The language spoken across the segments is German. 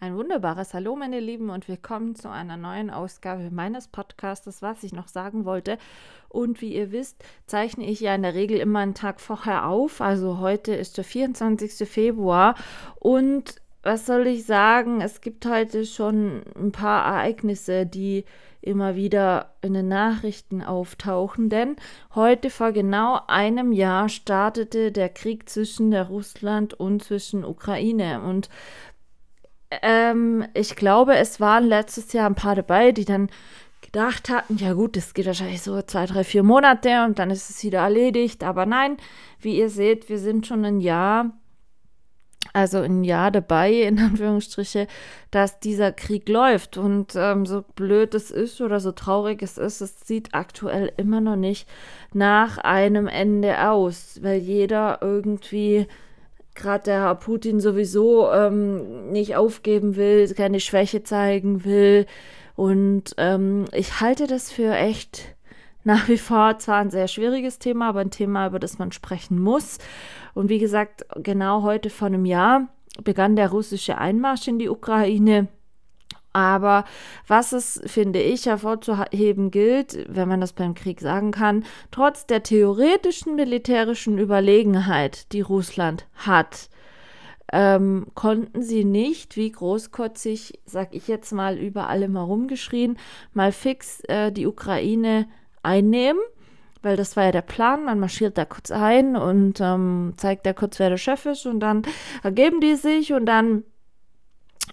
Ein wunderbares Hallo, meine Lieben, und willkommen zu einer neuen Ausgabe meines Podcastes, was ich noch sagen wollte. Und wie ihr wisst, zeichne ich ja in der Regel immer einen Tag vorher auf. Also heute ist der 24. Februar. Und was soll ich sagen? Es gibt heute schon ein paar Ereignisse, die immer wieder in den Nachrichten auftauchen. Denn heute vor genau einem Jahr startete der Krieg zwischen der Russland und zwischen Ukraine. Und ähm, ich glaube, es waren letztes Jahr ein paar dabei, die dann gedacht hatten, ja gut, das geht wahrscheinlich so zwei, drei, vier Monate und dann ist es wieder erledigt. Aber nein, wie ihr seht, wir sind schon ein Jahr, also ein Jahr dabei, in Anführungsstriche, dass dieser Krieg läuft. Und ähm, so blöd es ist oder so traurig es ist, es sieht aktuell immer noch nicht nach einem Ende aus, weil jeder irgendwie gerade der Herr Putin sowieso ähm, nicht aufgeben will, keine Schwäche zeigen will. Und ähm, ich halte das für echt nach wie vor zwar ein sehr schwieriges Thema, aber ein Thema, über das man sprechen muss. Und wie gesagt, genau heute vor einem Jahr begann der russische Einmarsch in die Ukraine. Aber was es, finde ich, hervorzuheben gilt, wenn man das beim Krieg sagen kann, trotz der theoretischen militärischen Überlegenheit, die Russland hat, ähm, konnten sie nicht, wie großkotzig, sag ich jetzt mal, über allem herumgeschrien, mal fix äh, die Ukraine einnehmen, weil das war ja der Plan. Man marschiert da kurz ein und ähm, zeigt da kurz, wer der Chef ist und dann ergeben die sich und dann,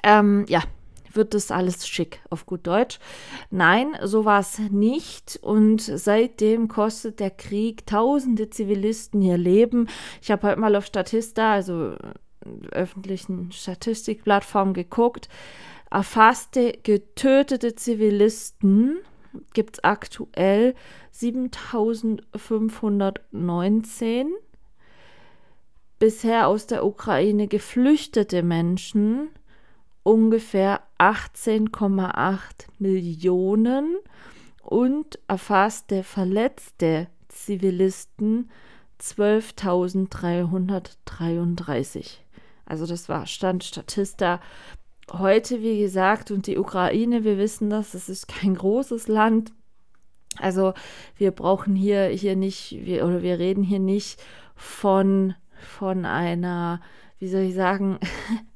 ähm, ja, wird das alles schick, auf gut Deutsch. Nein, so war es nicht. Und seitdem kostet der Krieg tausende Zivilisten ihr Leben. Ich habe heute mal auf Statista, also öffentlichen Statistikplattform geguckt. Erfasste getötete Zivilisten gibt es aktuell 7519. Bisher aus der Ukraine geflüchtete Menschen ungefähr 18,8 Millionen und erfasste verletzte Zivilisten 12.333. Also das war Stand Statista heute, wie gesagt, und die Ukraine, wir wissen das, es ist kein großes Land. Also wir brauchen hier, hier nicht, wir, oder wir reden hier nicht von, von einer, wie soll ich sagen,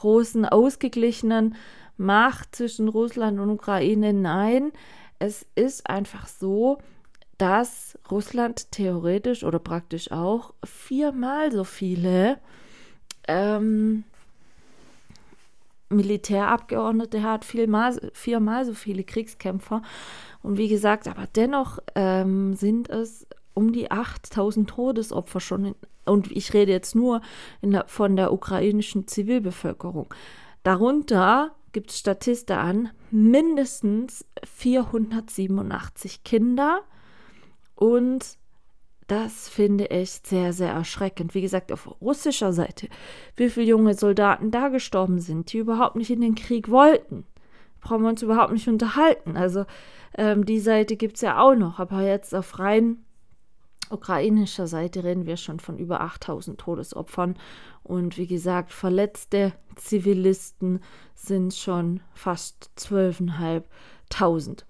großen, ausgeglichenen Macht zwischen Russland und Ukraine. Nein, es ist einfach so, dass Russland theoretisch oder praktisch auch viermal so viele ähm, Militärabgeordnete hat, viermal, viermal so viele Kriegskämpfer. Und wie gesagt, aber dennoch ähm, sind es um die 8000 Todesopfer schon in, und ich rede jetzt nur der, von der ukrainischen Zivilbevölkerung. Darunter gibt es Statisten an, mindestens 487 Kinder und das finde ich sehr, sehr erschreckend. Wie gesagt, auf russischer Seite, wie viele junge Soldaten da gestorben sind, die überhaupt nicht in den Krieg wollten. Brauchen wir uns überhaupt nicht unterhalten. Also ähm, die Seite gibt es ja auch noch, aber jetzt auf rein ukrainischer Seite reden wir schon von über 8000 Todesopfern. Und wie gesagt, verletzte Zivilisten sind schon fast 12.500.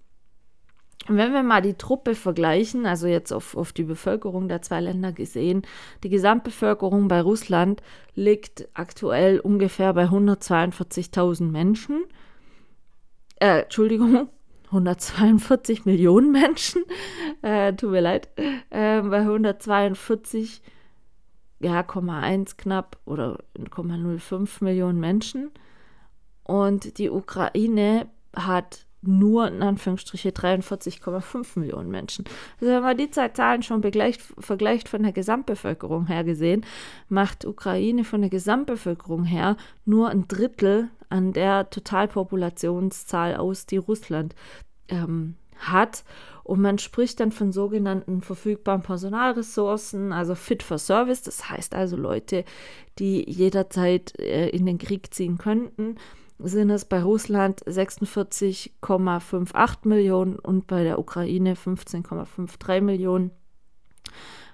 Wenn wir mal die Truppe vergleichen, also jetzt auf, auf die Bevölkerung der zwei Länder gesehen, die Gesamtbevölkerung bei Russland liegt aktuell ungefähr bei 142.000 Menschen. Äh, Entschuldigung, 142 Millionen Menschen, äh, tut mir leid, äh, bei 142, ja, 1 knapp oder 0,05 Millionen Menschen. Und die Ukraine hat nur in Anführungsstriche 43,5 Millionen Menschen. Also wenn man die zwei Zahlen schon begleicht, vergleicht von der Gesamtbevölkerung her gesehen, macht Ukraine von der Gesamtbevölkerung her nur ein Drittel an der Totalpopulationszahl aus, die Russland ähm, hat. Und man spricht dann von sogenannten verfügbaren Personalressourcen, also fit for service. Das heißt also Leute, die jederzeit äh, in den Krieg ziehen könnten sind es bei Russland 46,58 Millionen und bei der Ukraine 15,53 Millionen.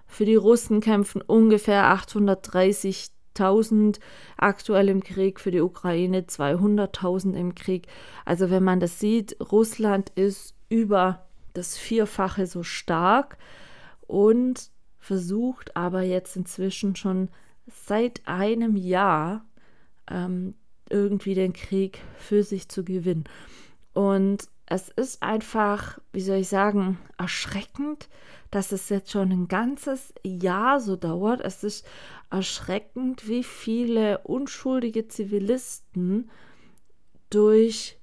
Für die Russen kämpfen ungefähr 830.000 aktuell im Krieg, für die Ukraine 200.000 im Krieg. Also wenn man das sieht, Russland ist über das Vierfache so stark und versucht aber jetzt inzwischen schon seit einem Jahr ähm, irgendwie den Krieg für sich zu gewinnen. Und es ist einfach, wie soll ich sagen, erschreckend, dass es jetzt schon ein ganzes Jahr so dauert. Es ist erschreckend, wie viele unschuldige Zivilisten durch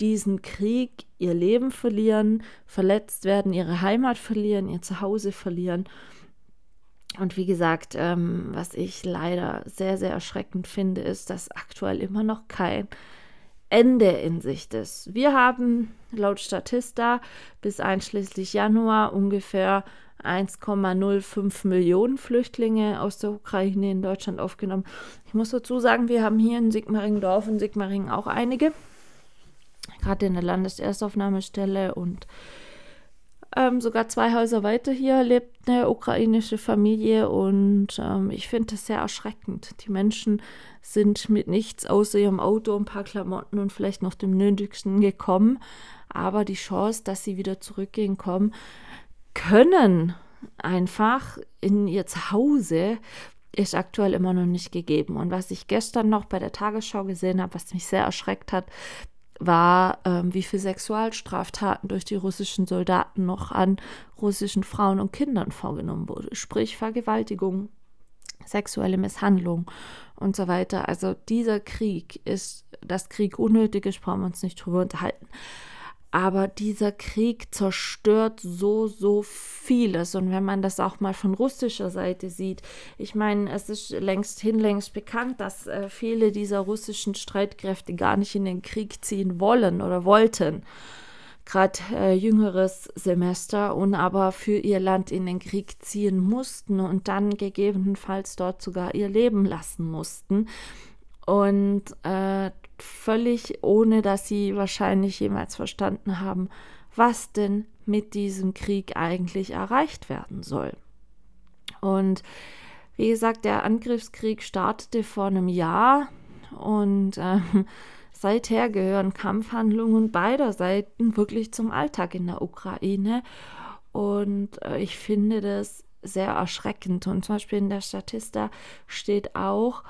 diesen Krieg ihr Leben verlieren, verletzt werden, ihre Heimat verlieren, ihr Zuhause verlieren. Und wie gesagt, ähm, was ich leider sehr, sehr erschreckend finde, ist, dass aktuell immer noch kein Ende in Sicht ist. Wir haben laut Statista bis einschließlich Januar ungefähr 1,05 Millionen Flüchtlinge aus der Ukraine in Deutschland aufgenommen. Ich muss dazu sagen, wir haben hier in Sigmaringdorf und Sigmaringen auch einige, gerade in der Landeserstaufnahmestelle und ähm, sogar zwei Häuser weiter hier lebt eine ukrainische Familie und ähm, ich finde das sehr erschreckend. Die Menschen sind mit nichts außer ihrem Auto, ein paar Klamotten und vielleicht noch dem Nötigsten gekommen. Aber die Chance, dass sie wieder zurückgehen kommen, können einfach in ihr Zuhause ist aktuell immer noch nicht gegeben. Und was ich gestern noch bei der Tagesschau gesehen habe, was mich sehr erschreckt hat, war, ähm, wie viele Sexualstraftaten durch die russischen Soldaten noch an russischen Frauen und Kindern vorgenommen wurde. Sprich Vergewaltigung, sexuelle Misshandlung und so weiter. Also dieser Krieg ist, dass Krieg unnötig ist, brauchen wir uns nicht drüber unterhalten. Aber dieser Krieg zerstört so, so vieles. Und wenn man das auch mal von russischer Seite sieht, ich meine, es ist längst hinlängst bekannt, dass äh, viele dieser russischen Streitkräfte gar nicht in den Krieg ziehen wollen oder wollten. Gerade äh, jüngeres Semester und aber für ihr Land in den Krieg ziehen mussten und dann gegebenenfalls dort sogar ihr Leben lassen mussten. Und äh, völlig ohne, dass sie wahrscheinlich jemals verstanden haben, was denn mit diesem Krieg eigentlich erreicht werden soll. Und wie gesagt, der Angriffskrieg startete vor einem Jahr und äh, seither gehören Kampfhandlungen beider Seiten wirklich zum Alltag in der Ukraine. Und äh, ich finde das sehr erschreckend. Und zum Beispiel in der Statista steht auch,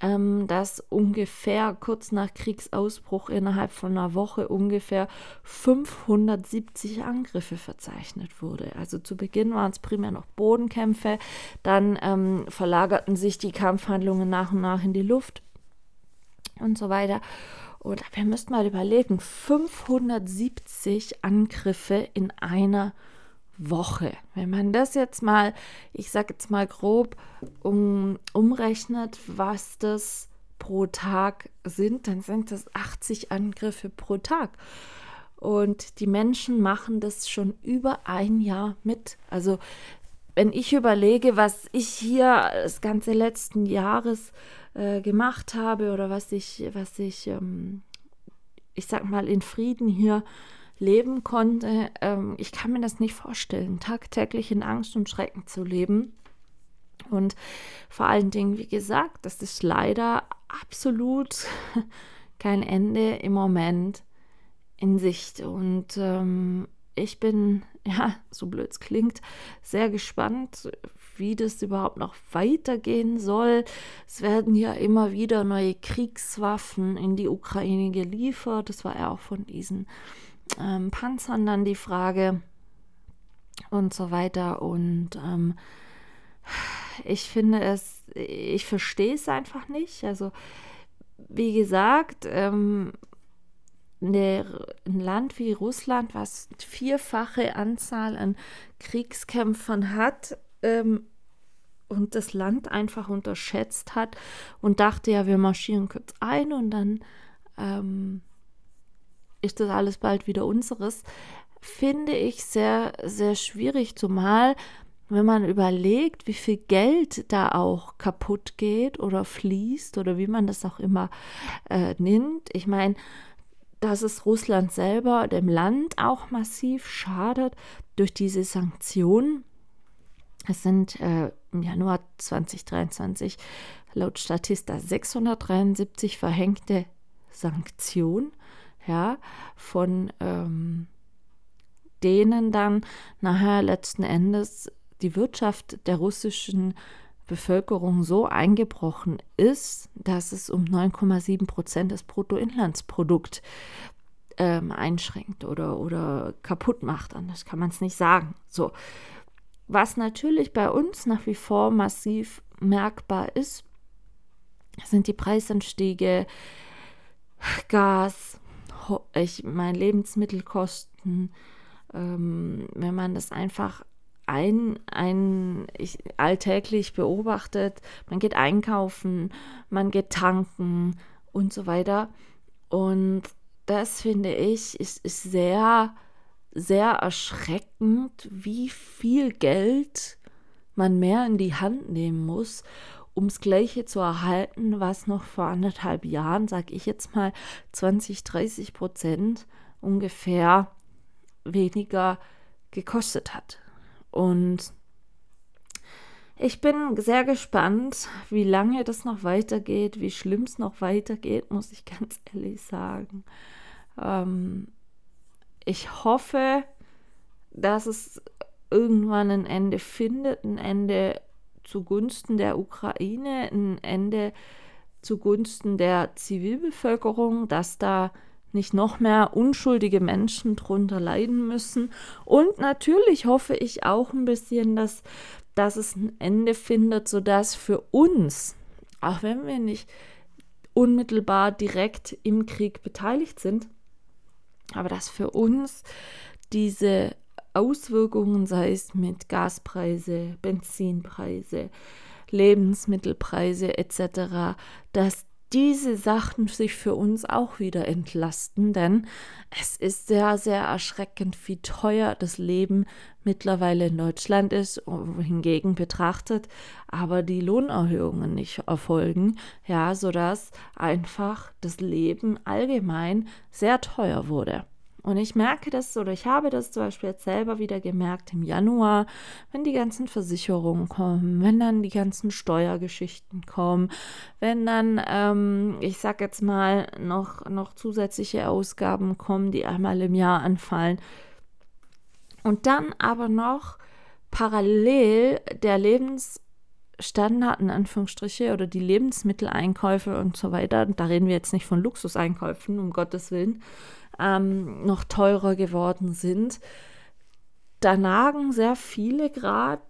ähm, dass ungefähr kurz nach Kriegsausbruch innerhalb von einer Woche ungefähr 570 Angriffe verzeichnet wurde. Also zu Beginn waren es primär noch Bodenkämpfe, dann ähm, verlagerten sich die Kampfhandlungen nach und nach in die Luft und so weiter. Und wir müssten mal überlegen, 570 Angriffe in einer Woche. Wenn man das jetzt mal, ich sage jetzt mal grob, um, umrechnet, was das pro Tag sind, dann sind das 80 Angriffe pro Tag. Und die Menschen machen das schon über ein Jahr mit. Also wenn ich überlege, was ich hier das ganze letzten Jahres äh, gemacht habe oder was ich, was ich, ähm, ich sag mal, in Frieden hier leben konnte. Ähm, ich kann mir das nicht vorstellen, tagtäglich in Angst und Schrecken zu leben. Und vor allen Dingen, wie gesagt, das ist leider absolut kein Ende im Moment in Sicht. Und ähm, ich bin, ja, so blöd es klingt, sehr gespannt, wie das überhaupt noch weitergehen soll. Es werden ja immer wieder neue Kriegswaffen in die Ukraine geliefert. Das war ja auch von diesen ähm, Panzern dann die Frage und so weiter. Und ähm, ich finde es, ich verstehe es einfach nicht. Also, wie gesagt, ähm, ein Land wie Russland, was vierfache Anzahl an Kriegskämpfern hat ähm, und das Land einfach unterschätzt hat und dachte, ja, wir marschieren kurz ein und dann ähm, ist das alles bald wieder unseres. finde ich sehr, sehr schwierig, zumal wenn man überlegt, wie viel Geld da auch kaputt geht oder fließt oder wie man das auch immer äh, nimmt. Ich meine, dass es Russland selber, dem Land auch massiv schadet durch diese Sanktionen. Es sind äh, im Januar 2023 laut Statista 673 verhängte Sanktionen, ja, von ähm, denen dann nachher letzten Endes die Wirtschaft der russischen Bevölkerung so eingebrochen ist, dass es um 9,7 Prozent des Bruttoinlandsprodukts ähm, einschränkt oder, oder kaputt macht. Anders kann man es nicht sagen. So. Was natürlich bei uns nach wie vor massiv merkbar ist, sind die Preisanstiege, Gas, ich meine Lebensmittelkosten, ähm, wenn man das einfach ein, ein ich, alltäglich beobachtet. Man geht einkaufen, man geht tanken und so weiter. Und das finde ich ist, ist sehr, sehr erschreckend, wie viel Geld man mehr in die Hand nehmen muss, das Gleiche zu erhalten, was noch vor anderthalb Jahren, sage ich jetzt mal, 20, 30 Prozent ungefähr weniger gekostet hat. Und ich bin sehr gespannt, wie lange das noch weitergeht, wie schlimm es noch weitergeht, muss ich ganz ehrlich sagen. Ähm, ich hoffe, dass es irgendwann ein Ende findet, ein Ende zugunsten der Ukraine, ein Ende zugunsten der Zivilbevölkerung, dass da nicht noch mehr unschuldige Menschen drunter leiden müssen. Und natürlich hoffe ich auch ein bisschen, dass, dass es ein Ende findet, sodass für uns, auch wenn wir nicht unmittelbar direkt im Krieg beteiligt sind, aber dass für uns diese Auswirkungen, sei es mit Gaspreise, Benzinpreise, Lebensmittelpreise etc., dass diese Sachen sich für uns auch wieder entlasten, denn es ist sehr, sehr erschreckend, wie teuer das Leben mittlerweile in Deutschland ist, hingegen betrachtet, aber die Lohnerhöhungen nicht erfolgen, ja, sodass einfach das Leben allgemein sehr teuer wurde. Und ich merke das oder ich habe das zum Beispiel jetzt selber wieder gemerkt im Januar, wenn die ganzen Versicherungen kommen, wenn dann die ganzen Steuergeschichten kommen, wenn dann, ähm, ich sag jetzt mal, noch, noch zusätzliche Ausgaben kommen, die einmal im Jahr anfallen. Und dann aber noch parallel der Lebensstandard in Anführungsstriche oder die Lebensmitteleinkäufe und so weiter, da reden wir jetzt nicht von Luxuseinkäufen, um Gottes Willen, ähm, noch teurer geworden sind. Da nagen sehr viele gerade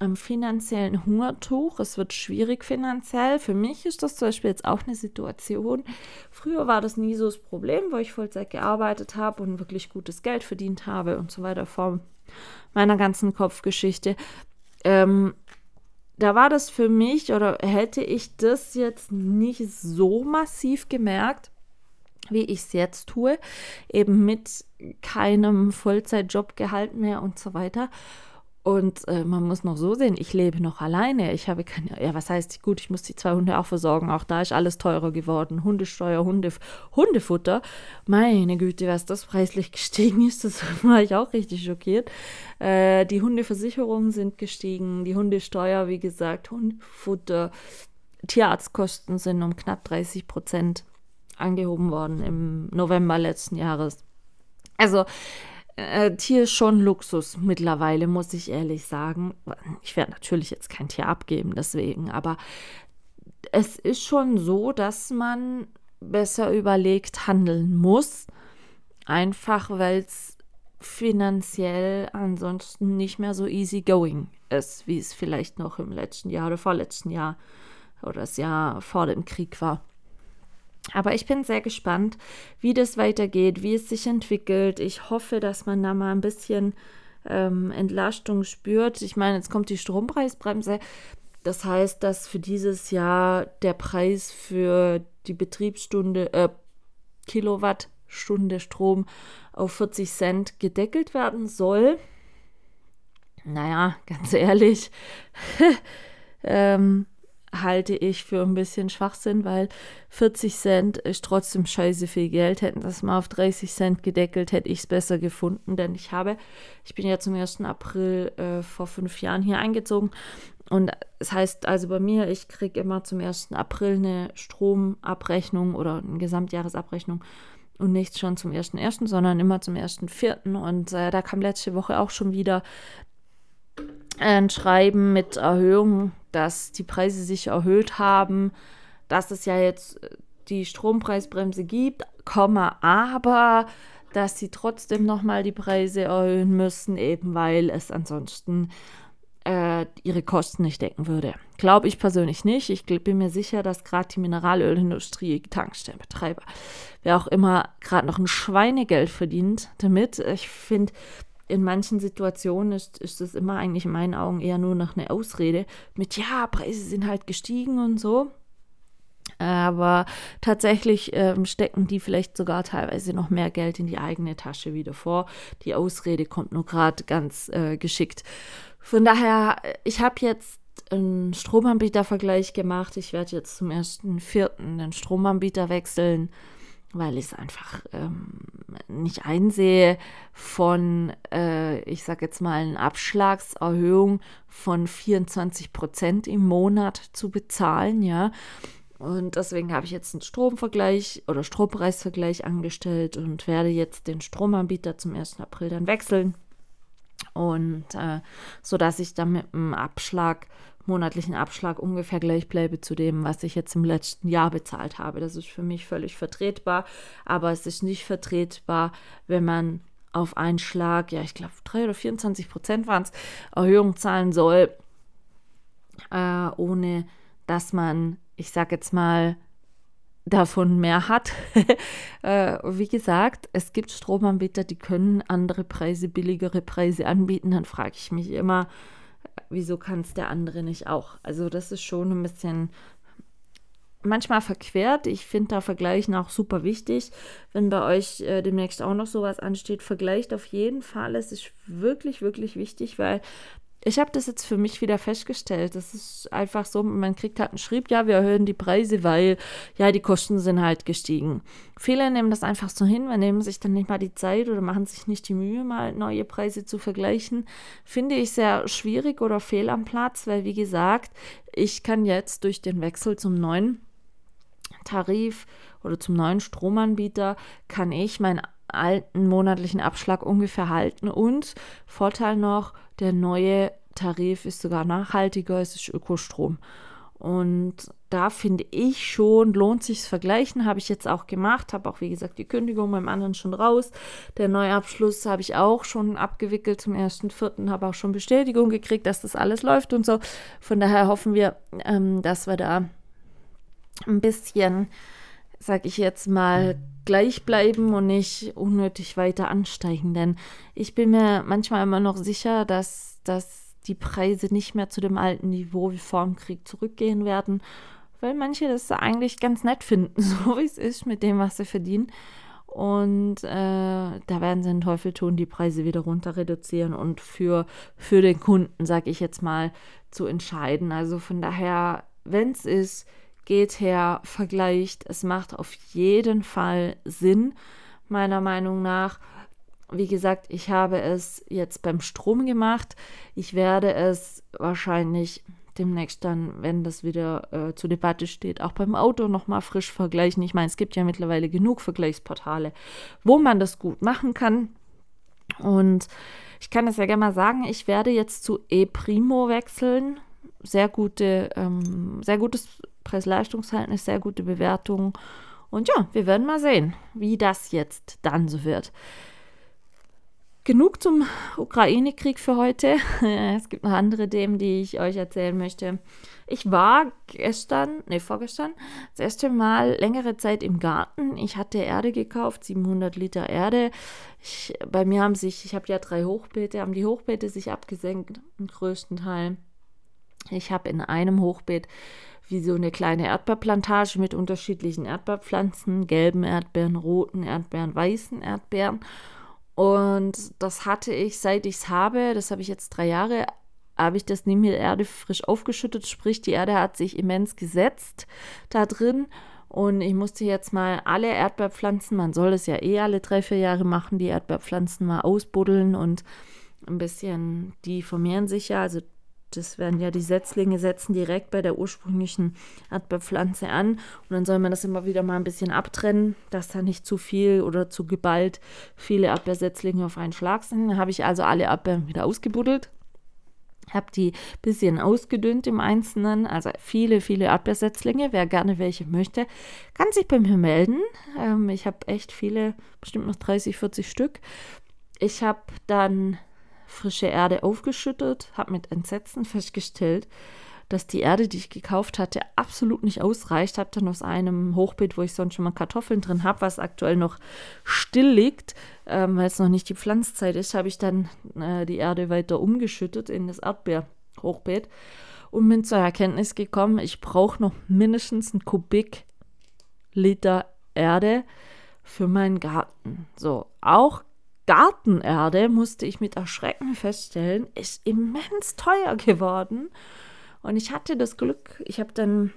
am finanziellen Hungertuch. Es wird schwierig finanziell. Für mich ist das zum Beispiel jetzt auch eine Situation. Früher war das nie so das Problem, wo ich Vollzeit gearbeitet habe und wirklich gutes Geld verdient habe und so weiter vor meiner ganzen Kopfgeschichte. Ähm, da war das für mich oder hätte ich das jetzt nicht so massiv gemerkt wie ich es jetzt tue, eben mit keinem Vollzeitjobgehalt mehr und so weiter. Und äh, man muss noch so sehen, ich lebe noch alleine. Ich habe keine, ja, was heißt, gut, ich muss die zwei Hunde auch versorgen. Auch da ist alles teurer geworden. Hundesteuer, Hunde, Hundefutter. Meine Güte, was das preislich gestiegen ist, das war ich auch richtig schockiert. Äh, die Hundeversicherungen sind gestiegen, die Hundesteuer, wie gesagt, Hundefutter, Tierarztkosten sind um knapp 30 Prozent angehoben worden im November letzten Jahres. Also äh, Tier ist schon Luxus mittlerweile, muss ich ehrlich sagen. Ich werde natürlich jetzt kein Tier abgeben, deswegen, aber es ist schon so, dass man besser überlegt handeln muss. Einfach weil es finanziell ansonsten nicht mehr so easy going ist, wie es vielleicht noch im letzten Jahr oder vorletzten Jahr oder das Jahr vor dem Krieg war. Aber ich bin sehr gespannt, wie das weitergeht, wie es sich entwickelt. Ich hoffe, dass man da mal ein bisschen ähm, Entlastung spürt. Ich meine, jetzt kommt die Strompreisbremse. Das heißt, dass für dieses Jahr der Preis für die Betriebsstunde, äh, Kilowatt Stunde Strom auf 40 Cent gedeckelt werden soll. Naja, ganz ehrlich, ähm, halte ich für ein bisschen Schwachsinn, weil 40 Cent ist trotzdem scheiße viel Geld. Hätten das mal auf 30 Cent gedeckelt, hätte ich es besser gefunden, denn ich habe, ich bin ja zum 1. April äh, vor fünf Jahren hier eingezogen und das heißt also bei mir, ich kriege immer zum 1. April eine Stromabrechnung oder eine Gesamtjahresabrechnung und nicht schon zum 1.1., sondern immer zum 1.4. Und äh, da kam letzte Woche auch schon wieder ein Schreiben mit Erhöhung, dass die Preise sich erhöht haben, dass es ja jetzt äh, die Strompreisbremse gibt, aber dass sie trotzdem nochmal die Preise erhöhen müssen, eben weil es ansonsten äh, ihre Kosten nicht decken würde. Glaube ich persönlich nicht. Ich bin mir sicher, dass gerade die Mineralölindustrie, Tankstellenbetreiber, wer auch immer gerade noch ein Schweinegeld verdient damit. Ich finde, in manchen Situationen ist, ist das immer eigentlich in meinen Augen eher nur noch eine Ausrede mit, ja, Preise sind halt gestiegen und so. Aber tatsächlich ähm, stecken die vielleicht sogar teilweise noch mehr Geld in die eigene Tasche wieder vor. Die Ausrede kommt nur gerade ganz äh, geschickt. Von daher, ich habe jetzt einen Stromanbietervergleich gemacht. Ich werde jetzt zum 1.4. den Stromanbieter wechseln weil ich es einfach ähm, nicht einsehe, von, äh, ich sage jetzt mal, eine Abschlagserhöhung von 24 Prozent im Monat zu bezahlen, ja. Und deswegen habe ich jetzt einen Stromvergleich oder Strompreisvergleich angestellt und werde jetzt den Stromanbieter zum 1. April dann wechseln. Und äh, so dass ich dann mit einem Abschlag monatlichen Abschlag ungefähr gleich bleibe zu dem, was ich jetzt im letzten Jahr bezahlt habe. Das ist für mich völlig vertretbar, aber es ist nicht vertretbar, wenn man auf einen Schlag, ja, ich glaube, 3 oder 24 Prozent waren es, Erhöhung zahlen soll, äh, ohne dass man, ich sage jetzt mal, davon mehr hat. äh, wie gesagt, es gibt Stromanbieter, die können andere Preise, billigere Preise anbieten. Dann frage ich mich immer, wieso kann es der andere nicht auch? Also das ist schon ein bisschen manchmal verquert. Ich finde da Vergleichen auch super wichtig. Wenn bei euch äh, demnächst auch noch sowas ansteht, vergleicht auf jeden Fall. Es ist wirklich, wirklich wichtig, weil ich habe das jetzt für mich wieder festgestellt. Das ist einfach so, man kriegt halt einen Schrieb, ja, wir erhöhen die Preise, weil ja, die Kosten sind halt gestiegen. Viele nehmen das einfach so hin, wir nehmen sich dann nicht mal die Zeit oder machen sich nicht die Mühe, mal neue Preise zu vergleichen. Finde ich sehr schwierig oder fehl am Platz, weil wie gesagt, ich kann jetzt durch den Wechsel zum neuen Tarif oder zum neuen Stromanbieter, kann ich meinen alten monatlichen Abschlag ungefähr halten und Vorteil noch, der neue Tarif ist sogar nachhaltiger, es ist Ökostrom. Und da finde ich schon, lohnt sich das Vergleichen, habe ich jetzt auch gemacht, habe auch wie gesagt die Kündigung beim anderen schon raus. Der Neuabschluss habe ich auch schon abgewickelt zum 1.4., habe auch schon Bestätigung gekriegt, dass das alles läuft und so. Von daher hoffen wir, ähm, dass wir da ein bisschen, sag ich jetzt mal, gleich bleiben und nicht unnötig weiter ansteigen. Denn ich bin mir manchmal immer noch sicher, dass, dass die Preise nicht mehr zu dem alten Niveau wie vor dem Krieg zurückgehen werden, weil manche das eigentlich ganz nett finden, so wie es ist mit dem, was sie verdienen. Und äh, da werden sie den Teufel tun, die Preise wieder runter reduzieren und für, für den Kunden, sage ich jetzt mal, zu entscheiden. Also von daher, wenn es ist, geht her, vergleicht. Es macht auf jeden Fall Sinn, meiner Meinung nach. Wie gesagt, ich habe es jetzt beim Strom gemacht. Ich werde es wahrscheinlich demnächst dann, wenn das wieder äh, zur Debatte steht, auch beim Auto nochmal frisch vergleichen. Ich meine, es gibt ja mittlerweile genug Vergleichsportale, wo man das gut machen kann. Und ich kann es ja gerne mal sagen, ich werde jetzt zu ePrimo wechseln. Sehr gute, ähm, sehr gutes Preis-Leistungs-Verhältnis, sehr gute Bewertung. Und ja, wir werden mal sehen, wie das jetzt dann so wird. Genug zum Ukraine-Krieg für heute. es gibt noch andere Themen, die ich euch erzählen möchte. Ich war gestern, nee, vorgestern, das erste Mal längere Zeit im Garten. Ich hatte Erde gekauft, 700 Liter Erde. Ich, bei mir haben sich, ich habe ja drei Hochbeete, haben die Hochbeete sich abgesenkt, im größten Teil. Ich habe in einem Hochbeet wie so eine kleine Erdbeerplantage mit unterschiedlichen Erdbeerpflanzen, gelben Erdbeeren, roten Erdbeeren, weißen Erdbeeren. Und das hatte ich, seit ich es habe, das habe ich jetzt drei Jahre, habe ich das nie mit Erde frisch aufgeschüttet. Sprich, die Erde hat sich immens gesetzt da drin. Und ich musste jetzt mal alle Erdbeerpflanzen, man soll es ja eh alle drei, vier Jahre machen, die Erdbeerpflanzen mal ausbuddeln und ein bisschen, die vermehren sich ja, also das werden ja die Setzlinge setzen direkt bei der ursprünglichen Erdbeerpflanze an und dann soll man das immer wieder mal ein bisschen abtrennen, dass da nicht zu viel oder zu geballt viele Erdbeersetzlinge auf einen Schlag sind. Dann habe ich also alle Erdbeeren wieder ausgebuddelt, habe die ein bisschen ausgedünnt im Einzelnen, also viele, viele Erdbeersetzlinge. Wer gerne welche möchte, kann sich bei mir melden. Ähm, ich habe echt viele, bestimmt noch 30, 40 Stück. Ich habe dann frische Erde aufgeschüttet, habe mit Entsetzen festgestellt, dass die Erde, die ich gekauft hatte, absolut nicht ausreicht. Habe dann aus einem Hochbeet, wo ich sonst schon mal Kartoffeln drin habe, was aktuell noch still liegt, ähm, weil es noch nicht die Pflanzzeit ist, habe ich dann äh, die Erde weiter umgeschüttet in das Erdbeerhochbeet und bin zur Erkenntnis gekommen, ich brauche noch mindestens einen Kubik Liter Erde für meinen Garten. So, auch Gartenerde, musste ich mit Erschrecken feststellen, ist immens teuer geworden. Und ich hatte das Glück, ich habe dann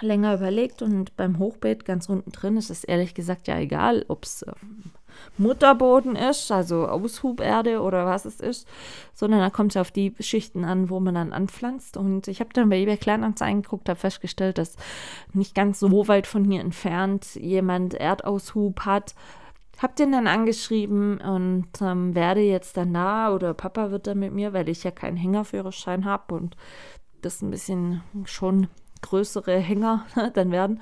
länger überlegt und beim Hochbeet ganz unten drin ist es ehrlich gesagt ja egal, ob es ähm, Mutterboden ist, also Aushuberde oder was es ist, sondern da kommt es auf die Schichten an, wo man dann anpflanzt. Und ich habe dann bei eBay Kleinanzeigen geguckt, habe festgestellt, dass nicht ganz so weit von hier entfernt jemand Erdaushub hat, hab den dann angeschrieben und ähm, werde jetzt dann da oder Papa wird dann mit mir, weil ich ja keinen Hängerführerschein habe und das ein bisschen schon größere Hänger dann werden.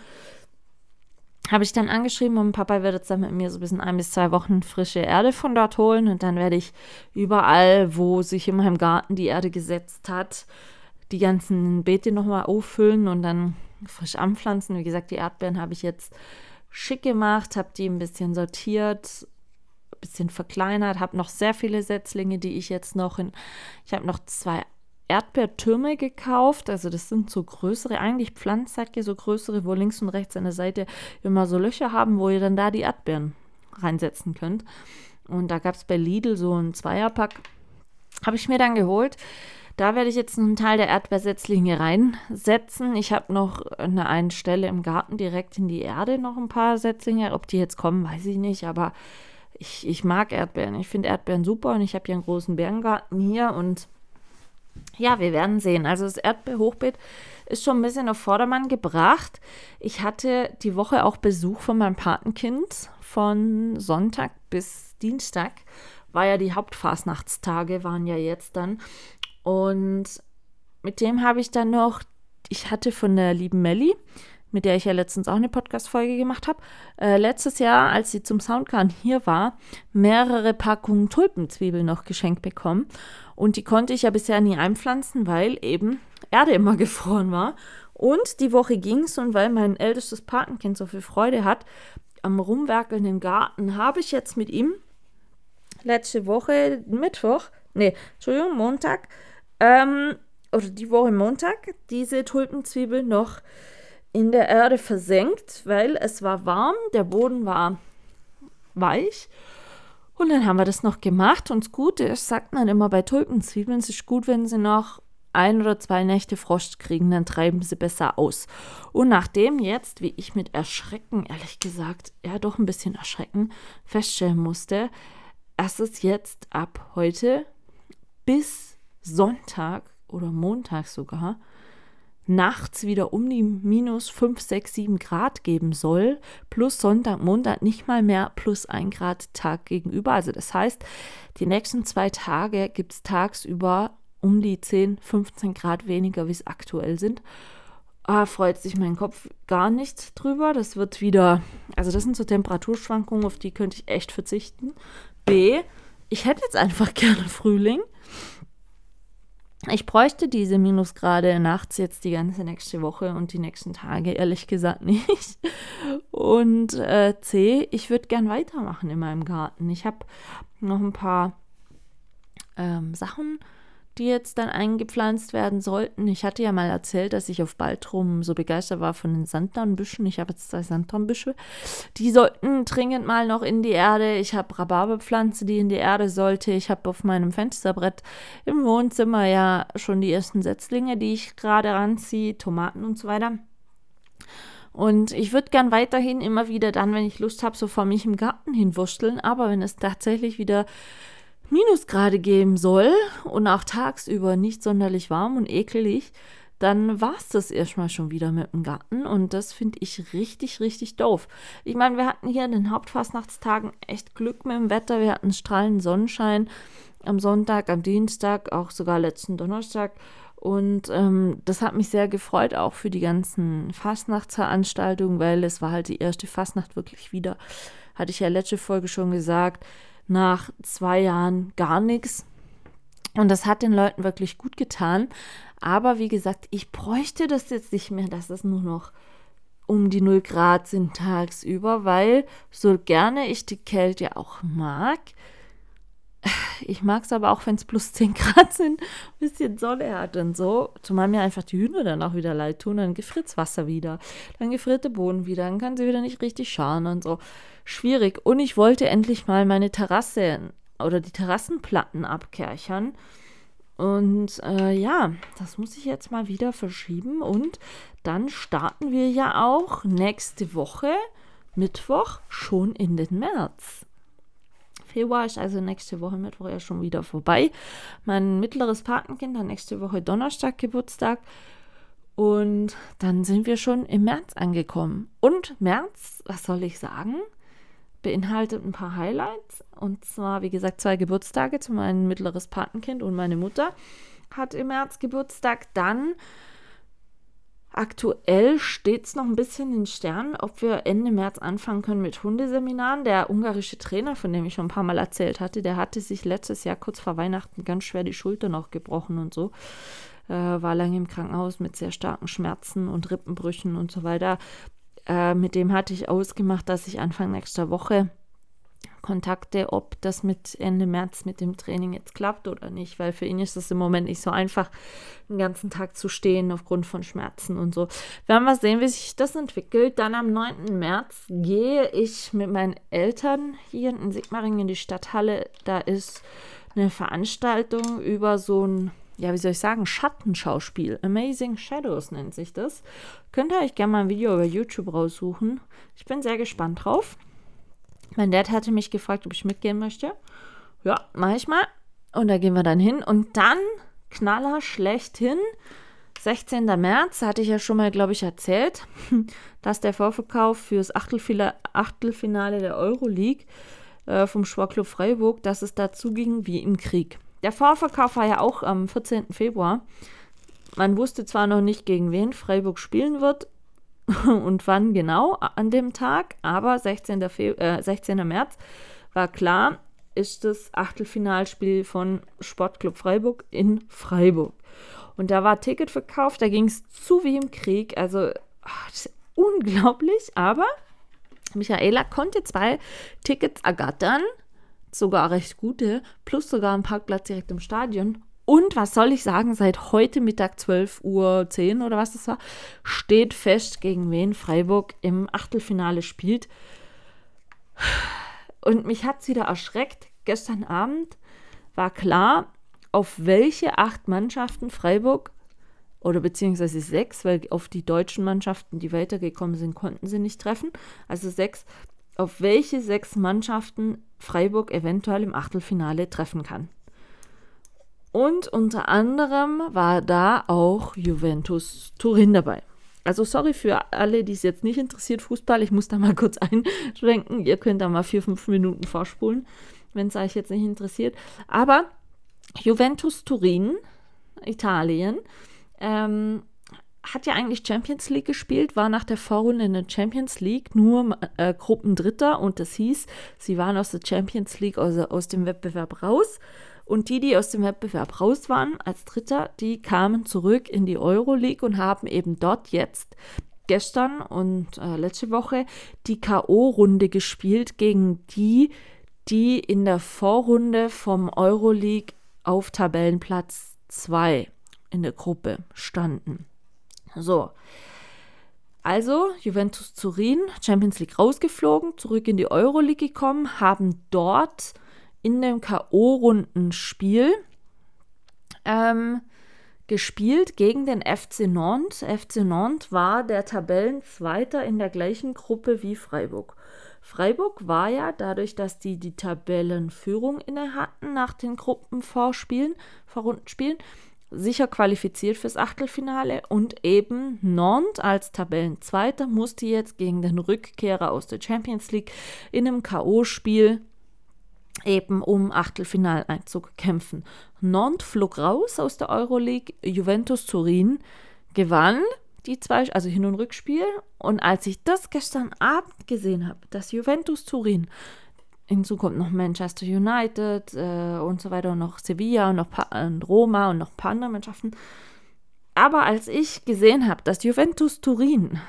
Habe ich dann angeschrieben und Papa wird jetzt dann mit mir so bis in ein bis zwei Wochen frische Erde von dort holen und dann werde ich überall, wo sich in meinem Garten die Erde gesetzt hat, die ganzen Beete nochmal auffüllen und dann frisch anpflanzen. Wie gesagt, die Erdbeeren habe ich jetzt schick gemacht, habe die ein bisschen sortiert, ein bisschen verkleinert, habe noch sehr viele Setzlinge, die ich jetzt noch in. Ich habe noch zwei Erdbeertürme gekauft. Also das sind so größere, eigentlich Pflanzsäcke, so größere, wo links und rechts an der Seite immer so Löcher haben, wo ihr dann da die Erdbeeren reinsetzen könnt. Und da gab es bei Lidl so ein Zweierpack. Habe ich mir dann geholt. Da werde ich jetzt einen Teil der Erdbeersetzlinge reinsetzen. Ich habe noch an einer Stelle im Garten direkt in die Erde noch ein paar Setzlinge. Ob die jetzt kommen, weiß ich nicht, aber ich, ich mag Erdbeeren. Ich finde Erdbeeren super und ich habe hier einen großen Bärengarten hier und ja, wir werden sehen. Also das Erdbeerhochbeet ist schon ein bisschen auf Vordermann gebracht. Ich hatte die Woche auch Besuch von meinem Patenkind von Sonntag bis Dienstag. War ja die Hauptfasnachtstage, waren ja jetzt dann. Und mit dem habe ich dann noch, ich hatte von der lieben Melli, mit der ich ja letztens auch eine Podcast-Folge gemacht habe, äh, letztes Jahr, als sie zum Soundgarden hier war, mehrere Packungen Tulpenzwiebeln noch geschenkt bekommen. Und die konnte ich ja bisher nie einpflanzen, weil eben Erde immer gefroren war. Und die Woche ging es und weil mein ältestes Patenkind so viel Freude hat am Rumwerkeln im Garten, habe ich jetzt mit ihm letzte Woche Mittwoch, nee, Entschuldigung, Montag, ähm, oder die Woche Montag, diese Tulpenzwiebel noch in der Erde versenkt, weil es war warm, der Boden war weich. Und dann haben wir das noch gemacht. Und das Gute ist, sagt man immer bei Tulpenzwiebeln, es ist gut, wenn sie noch ein oder zwei Nächte Frost kriegen, dann treiben sie besser aus. Und nachdem jetzt, wie ich mit Erschrecken, ehrlich gesagt, ja doch ein bisschen Erschrecken, feststellen musste, dass es jetzt ab heute bis Sonntag oder Montag sogar nachts wieder um die minus 5, 6, 7 Grad geben soll, plus Sonntag, Montag nicht mal mehr plus 1 Grad Tag gegenüber. Also das heißt, die nächsten zwei Tage gibt es tagsüber um die 10, 15 Grad weniger, wie es aktuell sind. A, freut sich mein Kopf gar nicht drüber. Das wird wieder, also das sind so Temperaturschwankungen, auf die könnte ich echt verzichten. B, ich hätte jetzt einfach gerne Frühling. Ich bräuchte diese Minusgrade nachts jetzt die ganze nächste Woche und die nächsten Tage, ehrlich gesagt nicht. Und äh, C, ich würde gern weitermachen in meinem Garten. Ich habe noch ein paar ähm, Sachen, die jetzt dann eingepflanzt werden sollten. Ich hatte ja mal erzählt, dass ich auf Baltrum so begeistert war von den Sanddornbüschen. Ich habe jetzt zwei Sanddornbüsche. Die sollten dringend mal noch in die Erde. Ich habe Rhabarberpflanze, die in die Erde sollte. Ich habe auf meinem Fensterbrett im Wohnzimmer ja schon die ersten Setzlinge, die ich gerade ranziehe, Tomaten und so weiter. Und ich würde gern weiterhin immer wieder dann, wenn ich Lust habe, so vor mich im Garten hinwurschteln. Aber wenn es tatsächlich wieder Minusgrade geben soll und auch tagsüber nicht sonderlich warm und ekelig, dann war es das erstmal schon wieder mit dem Garten und das finde ich richtig, richtig doof. Ich meine, wir hatten hier in den Hauptfastnachtstagen echt Glück mit dem Wetter. Wir hatten strahlenden Sonnenschein am Sonntag, am Dienstag, auch sogar letzten Donnerstag. Und ähm, das hat mich sehr gefreut, auch für die ganzen Fastnachtsveranstaltungen, weil es war halt die erste Fastnacht wirklich wieder. Hatte ich ja letzte Folge schon gesagt, nach zwei Jahren gar nichts. Und das hat den Leuten wirklich gut getan. Aber wie gesagt, ich bräuchte das jetzt nicht mehr, dass es nur noch um die 0 Grad sind tagsüber, weil so gerne ich die Kälte auch mag, ich mag es aber auch, wenn es plus 10 Grad sind, ein bisschen Sonne hat und so. Zumal mir einfach die Hühner dann auch wieder leid tun. Dann gefriert Wasser wieder, dann gefriert der Boden wieder, dann kann sie wieder nicht richtig scharen und so. Schwierig. Und ich wollte endlich mal meine Terrasse oder die Terrassenplatten abkerchern. Und äh, ja, das muss ich jetzt mal wieder verschieben. Und dann starten wir ja auch nächste Woche, Mittwoch, schon in den März. Februar ist also nächste Woche Mittwoch ja schon wieder vorbei. Mein mittleres Patenkind hat nächste Woche Donnerstag Geburtstag. Und dann sind wir schon im März angekommen. Und März, was soll ich sagen, beinhaltet ein paar Highlights. Und zwar, wie gesagt, zwei Geburtstage zu meinem mittleres Patenkind und meine Mutter hat im März Geburtstag. Dann Aktuell steht es noch ein bisschen in Sternen, ob wir Ende März anfangen können mit Hundeseminaren. Der ungarische Trainer, von dem ich schon ein paar Mal erzählt hatte, der hatte sich letztes Jahr kurz vor Weihnachten ganz schwer die Schulter noch gebrochen und so. Äh, war lange im Krankenhaus mit sehr starken Schmerzen und Rippenbrüchen und so weiter. Äh, mit dem hatte ich ausgemacht, dass ich Anfang nächster Woche Kontakte, ob das mit Ende März mit dem Training jetzt klappt oder nicht, weil für ihn ist es im Moment nicht so einfach, den ganzen Tag zu stehen aufgrund von Schmerzen und so. Wir werden mal sehen, wie sich das entwickelt. Dann am 9. März gehe ich mit meinen Eltern hier in Sigmaringen in die Stadthalle. Da ist eine Veranstaltung über so ein ja, wie soll ich sagen, Schattenschauspiel. Amazing Shadows nennt sich das. Könnt ihr euch gerne mal ein Video über YouTube raussuchen. Ich bin sehr gespannt drauf. Mein Dad hatte mich gefragt, ob ich mitgehen möchte. Ja, mach ich mal. Und da gehen wir dann hin. Und dann, Knaller schlechthin, 16. März, hatte ich ja schon mal, glaube ich, erzählt, dass der Vorverkauf fürs Achtelfinale, Achtelfinale der Euroleague äh, vom Sportclub Freiburg, dass es dazu ging wie im Krieg. Der Vorverkauf war ja auch am 14. Februar. Man wusste zwar noch nicht, gegen wen Freiburg spielen wird, und wann genau an dem Tag, aber 16. Fe äh, 16. März war klar, ist das Achtelfinalspiel von Sportclub Freiburg in Freiburg. Und da war Ticket verkauft, da ging es zu wie im Krieg. Also ach, unglaublich, aber Michaela konnte zwei Tickets ergattern, sogar recht gute, plus sogar einen Parkplatz direkt im Stadion. Und was soll ich sagen, seit heute Mittag 12.10 Uhr oder was das war, steht fest, gegen wen Freiburg im Achtelfinale spielt. Und mich hat es wieder erschreckt. Gestern Abend war klar, auf welche acht Mannschaften Freiburg oder beziehungsweise sechs, weil auf die deutschen Mannschaften, die weitergekommen sind, konnten sie nicht treffen. Also sechs, auf welche sechs Mannschaften Freiburg eventuell im Achtelfinale treffen kann. Und unter anderem war da auch Juventus Turin dabei. Also sorry für alle, die es jetzt nicht interessiert, Fußball. Ich muss da mal kurz einschränken. Ihr könnt da mal vier, fünf Minuten vorspulen, wenn es euch jetzt nicht interessiert. Aber Juventus Turin, Italien, ähm, hat ja eigentlich Champions League gespielt, war nach der Vorrunde in der Champions League nur äh, Gruppendritter und das hieß, sie waren aus der Champions League, also aus dem Wettbewerb raus und die, die aus dem Wettbewerb raus waren, als Dritter, die kamen zurück in die Euroleague und haben eben dort jetzt gestern und äh, letzte Woche die K.O.-Runde gespielt gegen die, die in der Vorrunde vom Euroleague auf Tabellenplatz 2 in der Gruppe standen. So. Also Juventus Turin, Champions League rausgeflogen, zurück in die Euroleague gekommen, haben dort in dem K.O.-Rundenspiel ähm, gespielt gegen den FC Nantes. FC Nantes war der Tabellenzweiter in der gleichen Gruppe wie Freiburg. Freiburg war ja dadurch, dass die die Tabellenführung inne hatten nach den Gruppenvorspielen, Vorrundenspielen, sicher qualifiziert fürs Achtelfinale und eben Nantes als Tabellenzweiter musste jetzt gegen den Rückkehrer aus der Champions League in einem K.O.-Spiel eben um Achtelfinaleinzug kämpfen. Nantes flog raus aus der Euroleague, Juventus Turin gewann die zwei, also Hin- und Rückspiel. Und als ich das gestern Abend gesehen habe, dass Juventus Turin, hinzu kommt noch Manchester United äh, und so weiter und noch Sevilla und noch pa und Roma und noch ein paar andere Mannschaften. Aber als ich gesehen habe, dass Juventus Turin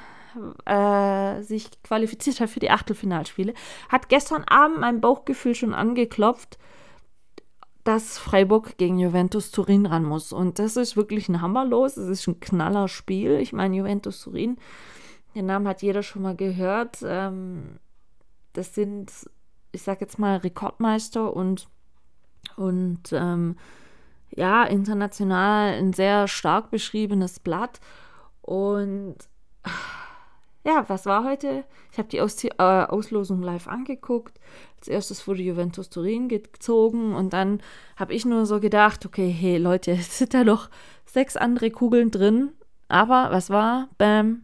äh, sich qualifiziert hat für die Achtelfinalspiele, hat gestern Abend mein Bauchgefühl schon angeklopft, dass Freiburg gegen Juventus Turin ran muss. Und das ist wirklich ein Hammerlos. Es ist ein knaller Spiel. Ich meine, Juventus Turin, den Namen hat jeder schon mal gehört. Ähm, das sind, ich sag jetzt mal, Rekordmeister und, und ähm, ja, international ein sehr stark beschriebenes Blatt. Und ja, was war heute? Ich habe die Aus äh, Auslosung live angeguckt. Als erstes wurde Juventus Turin gezogen und dann habe ich nur so gedacht, okay, hey Leute, es sind da noch sechs andere Kugeln drin. Aber was war? Bam.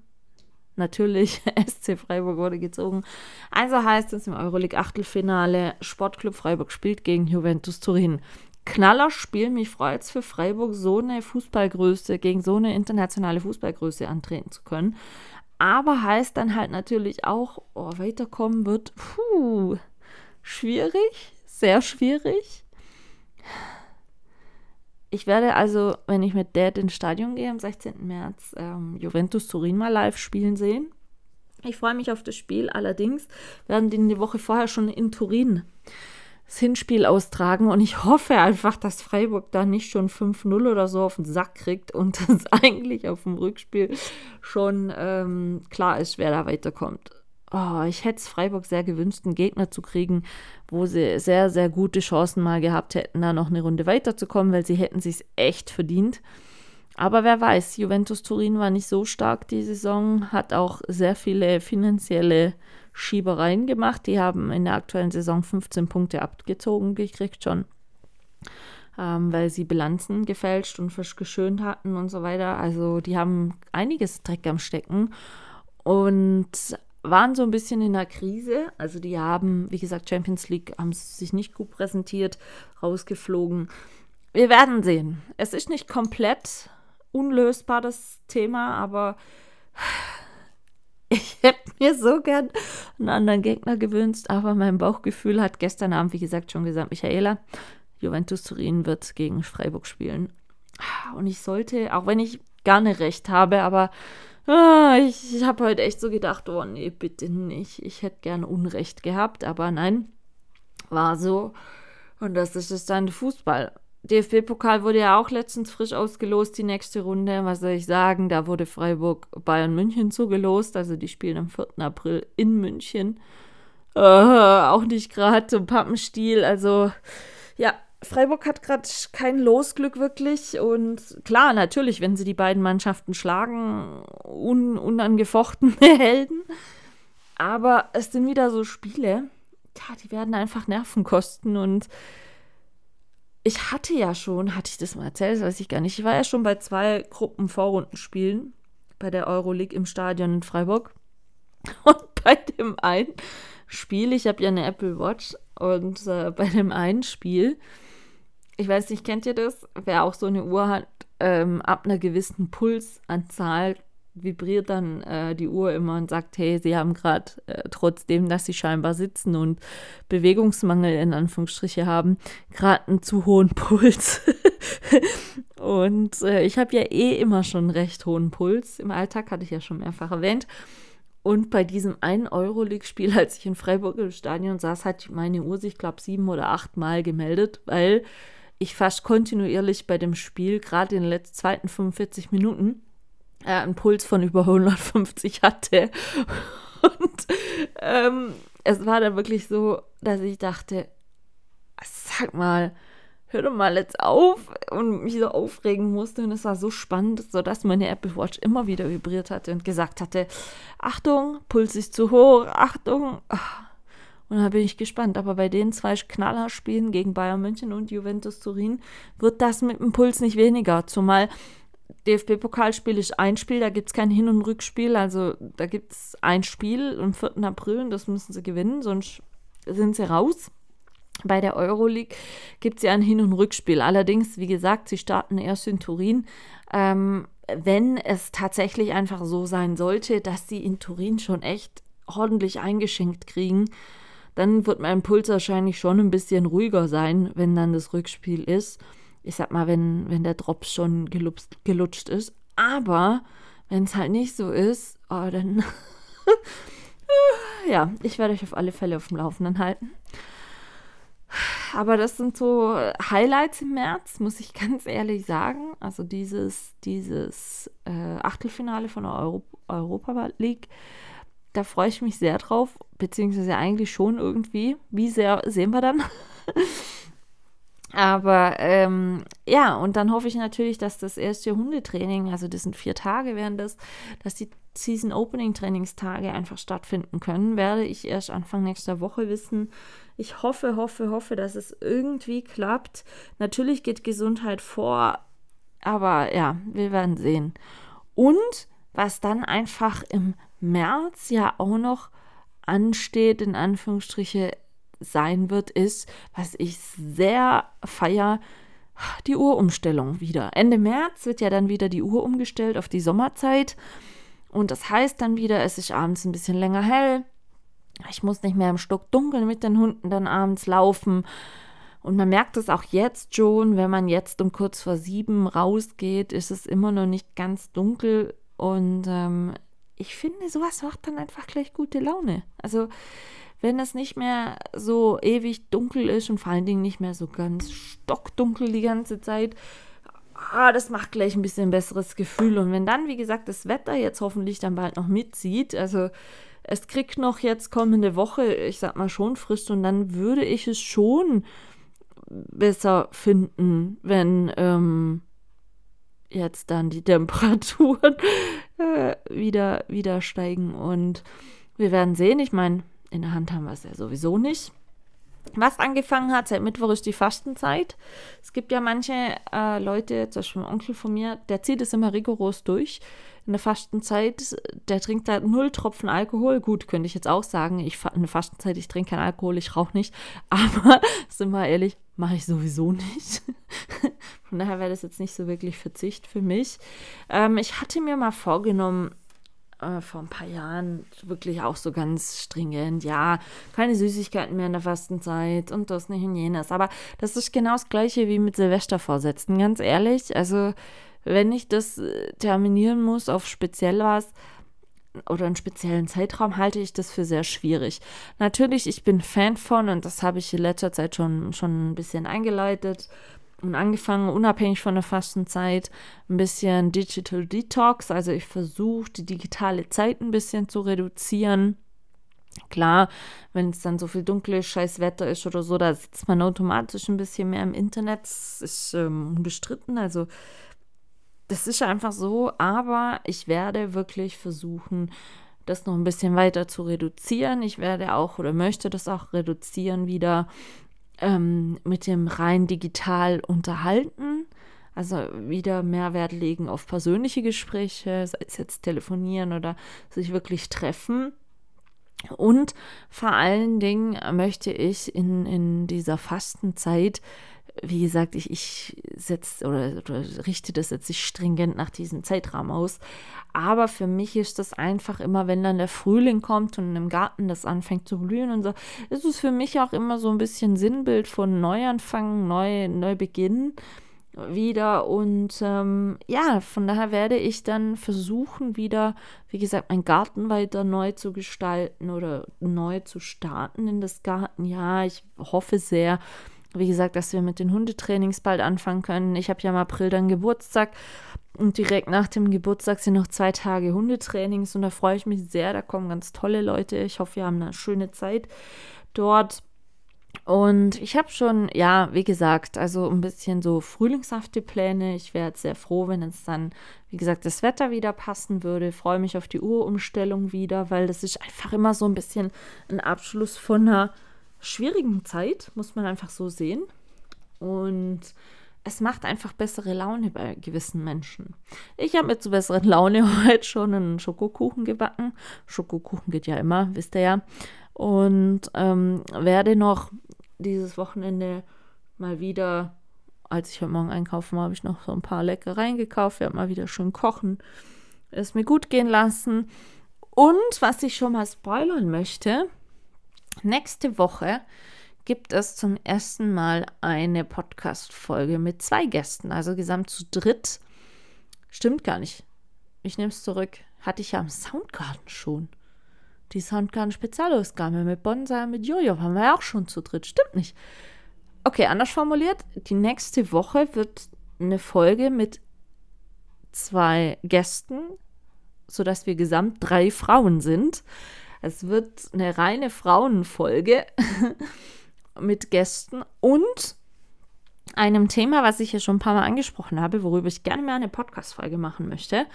Natürlich, SC Freiburg wurde gezogen. Also heißt es im Euroleague Achtelfinale, Sportclub Freiburg spielt gegen Juventus Turin. Knallerspiel, mich freut es für Freiburg, so eine Fußballgröße, gegen so eine internationale Fußballgröße antreten zu können. Aber heißt dann halt natürlich auch, oh, weiterkommen wird, puh, schwierig, sehr schwierig. Ich werde also, wenn ich mit Dad ins Stadion gehe am 16. März, ähm, Juventus Turin mal live spielen sehen. Ich freue mich auf das Spiel. Allerdings werden die die Woche vorher schon in Turin das Hinspiel austragen und ich hoffe einfach, dass Freiburg da nicht schon 5-0 oder so auf den Sack kriegt und dass eigentlich auf dem Rückspiel schon ähm, klar ist, wer da weiterkommt. Oh, ich hätte es Freiburg sehr gewünscht, einen Gegner zu kriegen, wo sie sehr, sehr gute Chancen mal gehabt hätten, da noch eine Runde weiterzukommen, weil sie hätten sich echt verdient. Aber wer weiß, Juventus Turin war nicht so stark die Saison, hat auch sehr viele finanzielle Schiebereien gemacht. Die haben in der aktuellen Saison 15 Punkte abgezogen gekriegt schon, ähm, weil sie Bilanzen gefälscht und geschönt hatten und so weiter. Also die haben einiges Dreck am Stecken und waren so ein bisschen in der Krise. Also die haben, wie gesagt, Champions League haben sich nicht gut präsentiert, rausgeflogen. Wir werden sehen. Es ist nicht komplett unlösbar, das Thema, aber ich hätte mir so gern einen anderen Gegner gewünscht, aber mein Bauchgefühl hat gestern Abend, wie gesagt, schon gesagt, Michaela, Juventus Turin wird gegen Freiburg spielen. Und ich sollte, auch wenn ich gerne recht habe, aber ah, ich, ich habe heute echt so gedacht, oh nee, bitte nicht. Ich hätte gern Unrecht gehabt, aber nein, war so. Und das ist es dann Fußball. DFB-Pokal wurde ja auch letztens frisch ausgelost, die nächste Runde. Was soll ich sagen? Da wurde Freiburg Bayern München zugelost. Also die spielen am 4. April in München. Äh, auch nicht gerade so Pappenstiel. Also ja, Freiburg hat gerade kein Losglück wirklich. Und klar, natürlich, wenn sie die beiden Mannschaften schlagen, un unangefochtene Helden. Aber es sind wieder so Spiele, ja, die werden einfach Nerven kosten und ich hatte ja schon, hatte ich das mal erzählt, das weiß ich gar nicht. Ich war ja schon bei zwei Gruppen Vorrundenspielen bei der Euroleague im Stadion in Freiburg. Und bei dem einen Spiel, ich habe ja eine Apple Watch, und äh, bei dem einen Spiel, ich weiß nicht, kennt ihr das? Wer auch so eine Uhr hat, ähm, ab einer gewissen Pulsanzahl vibriert dann äh, die Uhr immer und sagt, hey, sie haben gerade, äh, trotzdem, dass sie scheinbar sitzen und Bewegungsmangel in Anführungsstriche haben, gerade einen zu hohen Puls. und äh, ich habe ja eh immer schon recht hohen Puls. Im Alltag hatte ich ja schon mehrfach erwähnt. Und bei diesem 1 Euroleague-Spiel, als ich in Freiburg im Stadion saß, hat meine Uhr sich, glaube ich, sieben oder acht Mal gemeldet, weil ich fast kontinuierlich bei dem Spiel, gerade in den letzten zweiten 45 Minuten, äh, einen Puls von über 150 hatte. Und ähm, es war dann wirklich so, dass ich dachte, sag mal, hör doch mal jetzt auf und mich so aufregen musste. Und es war so spannend, sodass meine Apple Watch immer wieder vibriert hatte und gesagt hatte, Achtung, Puls ist zu hoch, Achtung. Und da bin ich gespannt. Aber bei den zwei Knallerspielen gegen Bayern München und Juventus Turin wird das mit dem Puls nicht weniger. Zumal DFB-Pokalspiel ist ein Spiel, da gibt es kein Hin- und Rückspiel. Also da gibt es ein Spiel am 4. April und das müssen sie gewinnen, sonst sind sie raus. Bei der Euroleague gibt es ja ein Hin- und Rückspiel. Allerdings, wie gesagt, sie starten erst in Turin. Ähm, wenn es tatsächlich einfach so sein sollte, dass sie in Turin schon echt ordentlich eingeschenkt kriegen, dann wird mein Puls wahrscheinlich schon ein bisschen ruhiger sein, wenn dann das Rückspiel ist. Ich sag mal, wenn, wenn der Drops schon gelutscht, gelutscht ist. Aber wenn es halt nicht so ist, oh, dann. ja, ich werde euch auf alle Fälle auf dem Laufenden halten. Aber das sind so Highlights im März, muss ich ganz ehrlich sagen. Also dieses, dieses äh, Achtelfinale von der Euro Europa League, da freue ich mich sehr drauf, beziehungsweise eigentlich schon irgendwie. Wie sehr sehen wir dann? Aber ähm, ja, und dann hoffe ich natürlich, dass das erste Hundetraining, also das sind vier Tage während das, dass die Season Opening Trainingstage einfach stattfinden können, werde ich erst Anfang nächster Woche wissen. Ich hoffe, hoffe, hoffe, dass es irgendwie klappt. Natürlich geht Gesundheit vor, aber ja, wir werden sehen. Und was dann einfach im März ja auch noch ansteht, in Anführungsstriche sein wird, ist, was ich sehr feier, die Uhrumstellung wieder. Ende März wird ja dann wieder die Uhr umgestellt auf die Sommerzeit. Und das heißt dann wieder, es ist abends ein bisschen länger hell. Ich muss nicht mehr im Stock dunkel mit den Hunden dann abends laufen. Und man merkt es auch jetzt schon, wenn man jetzt um kurz vor sieben rausgeht, ist es immer noch nicht ganz dunkel. Und ähm, ich finde, sowas macht dann einfach gleich gute Laune. Also, wenn es nicht mehr so ewig dunkel ist und vor allen Dingen nicht mehr so ganz stockdunkel die ganze Zeit, ah, das macht gleich ein bisschen besseres Gefühl. Und wenn dann, wie gesagt, das Wetter jetzt hoffentlich dann bald noch mitzieht, also es kriegt noch jetzt kommende Woche, ich sag mal schon Frist, und dann würde ich es schon besser finden, wenn ähm, jetzt dann die Temperaturen äh, wieder, wieder steigen. Und wir werden sehen. Ich meine, in der Hand haben wir es ja sowieso nicht. Was angefangen hat, seit Mittwoch ist die Fastenzeit. Es gibt ja manche äh, Leute, zum Beispiel ein Onkel von mir, der zieht es immer rigoros durch. In der Fastenzeit, der trinkt da null Tropfen Alkohol. Gut, könnte ich jetzt auch sagen, ich in der Fastenzeit, ich trinke keinen Alkohol, ich rauche nicht. Aber sind wir ehrlich, mache ich sowieso nicht. Von daher wäre das jetzt nicht so wirklich Verzicht für mich. Ähm, ich hatte mir mal vorgenommen, äh, vor ein paar Jahren wirklich auch so ganz stringent, ja, keine Süßigkeiten mehr in der Fastenzeit und das nicht und jenes. Aber das ist genau das gleiche wie mit Silvestervorsätzen, ganz ehrlich. Also, wenn ich das äh, terminieren muss auf speziell was, oder einen speziellen Zeitraum halte ich das für sehr schwierig. Natürlich, ich bin Fan von, und das habe ich in letzter Zeit schon, schon ein bisschen eingeleitet, und angefangen, unabhängig von der Fastenzeit, ein bisschen Digital Detox. Also ich versuche, die digitale Zeit ein bisschen zu reduzieren. Klar, wenn es dann so viel dunkles, scheiß Wetter ist oder so, da sitzt man automatisch ein bisschen mehr im Internet. Das ist ähm, unbestritten. Also das ist einfach so. Aber ich werde wirklich versuchen, das noch ein bisschen weiter zu reduzieren. Ich werde auch oder möchte das auch reduzieren wieder ähm, mit dem rein digital unterhalten. Also wieder Mehrwert legen auf persönliche Gespräche, sei es jetzt telefonieren oder sich wirklich treffen. Und vor allen Dingen möchte ich in, in dieser Fastenzeit wie gesagt, ich, ich setze oder, oder, richte das jetzt nicht stringent nach diesem Zeitraum aus. Aber für mich ist das einfach immer, wenn dann der Frühling kommt und im Garten das anfängt zu blühen und so, ist es für mich auch immer so ein bisschen Sinnbild von Neuanfang, neu, Neubeginn wieder. Und ähm, ja, von daher werde ich dann versuchen, wieder, wie gesagt, meinen Garten weiter neu zu gestalten oder neu zu starten in das Gartenjahr. Ich hoffe sehr, wie gesagt, dass wir mit den Hundetrainings bald anfangen können. Ich habe ja im April dann Geburtstag und direkt nach dem Geburtstag sind noch zwei Tage Hundetrainings und da freue ich mich sehr. Da kommen ganz tolle Leute. Ich hoffe, wir haben eine schöne Zeit dort. Und ich habe schon, ja, wie gesagt, also ein bisschen so frühlingshafte Pläne. Ich wäre sehr froh, wenn es dann, wie gesagt, das Wetter wieder passen würde. Freue mich auf die Uhrumstellung wieder, weil das ist einfach immer so ein bisschen ein Abschluss von einer schwierigen Zeit, muss man einfach so sehen. Und es macht einfach bessere Laune bei gewissen Menschen. Ich habe mir zu besseren Laune heute schon einen Schokokuchen gebacken. Schokokuchen geht ja immer, wisst ihr ja. Und ähm, werde noch dieses Wochenende mal wieder, als ich heute Morgen einkaufen war, habe ich noch so ein paar Leckereien gekauft. Werde mal wieder schön kochen, es mir gut gehen lassen. Und was ich schon mal spoilern möchte, nächste Woche gibt es zum ersten Mal eine Podcast-Folge mit zwei Gästen, also gesamt zu dritt. Stimmt gar nicht. Ich nehme es zurück. Hatte ich ja am Soundgarden schon. Die Soundgarden-Spezialausgabe mit Bonsai und mit Jojo haben wir ja auch schon zu dritt. Stimmt nicht. Okay, anders formuliert. Die nächste Woche wird eine Folge mit zwei Gästen, sodass wir gesamt drei Frauen sind. Es wird eine reine Frauenfolge. mit Gästen und einem Thema, was ich ja schon ein paar Mal angesprochen habe, worüber ich gerne mehr eine Podcast-Folge machen möchte.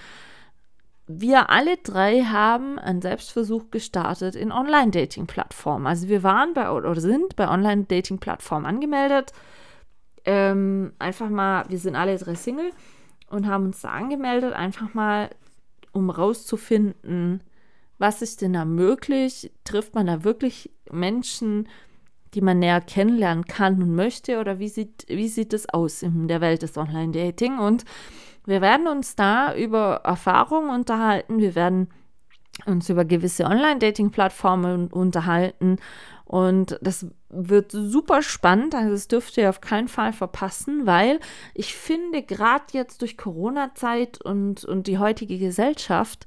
Wir alle drei haben einen Selbstversuch gestartet in Online-Dating-Plattformen. Also wir waren bei oder sind bei Online-Dating-Plattformen angemeldet. Ähm, einfach mal, wir sind alle drei Single und haben uns da angemeldet, einfach mal, um rauszufinden, was ist denn da möglich? Trifft man da wirklich Menschen, die man näher kennenlernen kann und möchte? Oder wie sieht, wie sieht es aus in der Welt des Online-Dating? Und wir werden uns da über Erfahrungen unterhalten. Wir werden uns über gewisse Online-Dating-Plattformen unterhalten. Und das wird super spannend. Also, das dürft ihr auf keinen Fall verpassen, weil ich finde, gerade jetzt durch Corona-Zeit und, und die heutige Gesellschaft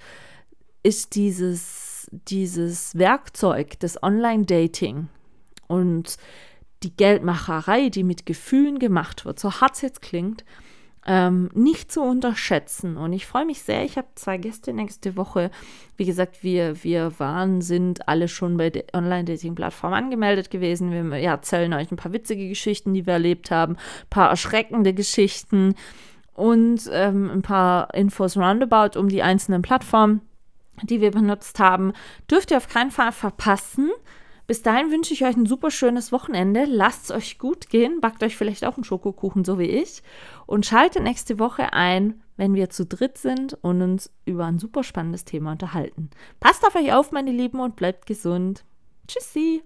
ist dieses, dieses Werkzeug des Online-Dating und die Geldmacherei, die mit Gefühlen gemacht wird, so hart es jetzt klingt, ähm, nicht zu unterschätzen. Und ich freue mich sehr. Ich habe zwei Gäste nächste Woche. Wie gesagt, wir, wir waren, sind alle schon bei der Online-Dating-Plattform angemeldet gewesen. Wir ja, erzählen euch ein paar witzige Geschichten, die wir erlebt haben, ein paar erschreckende Geschichten und ähm, ein paar Infos roundabout um die einzelnen Plattformen, die wir benutzt haben. Dürft ihr auf keinen Fall verpassen. Bis dahin wünsche ich euch ein super schönes Wochenende. Lasst es euch gut gehen. Backt euch vielleicht auch einen Schokokuchen, so wie ich. Und schaltet nächste Woche ein, wenn wir zu dritt sind und uns über ein super spannendes Thema unterhalten. Passt auf euch auf, meine Lieben, und bleibt gesund. Tschüssi.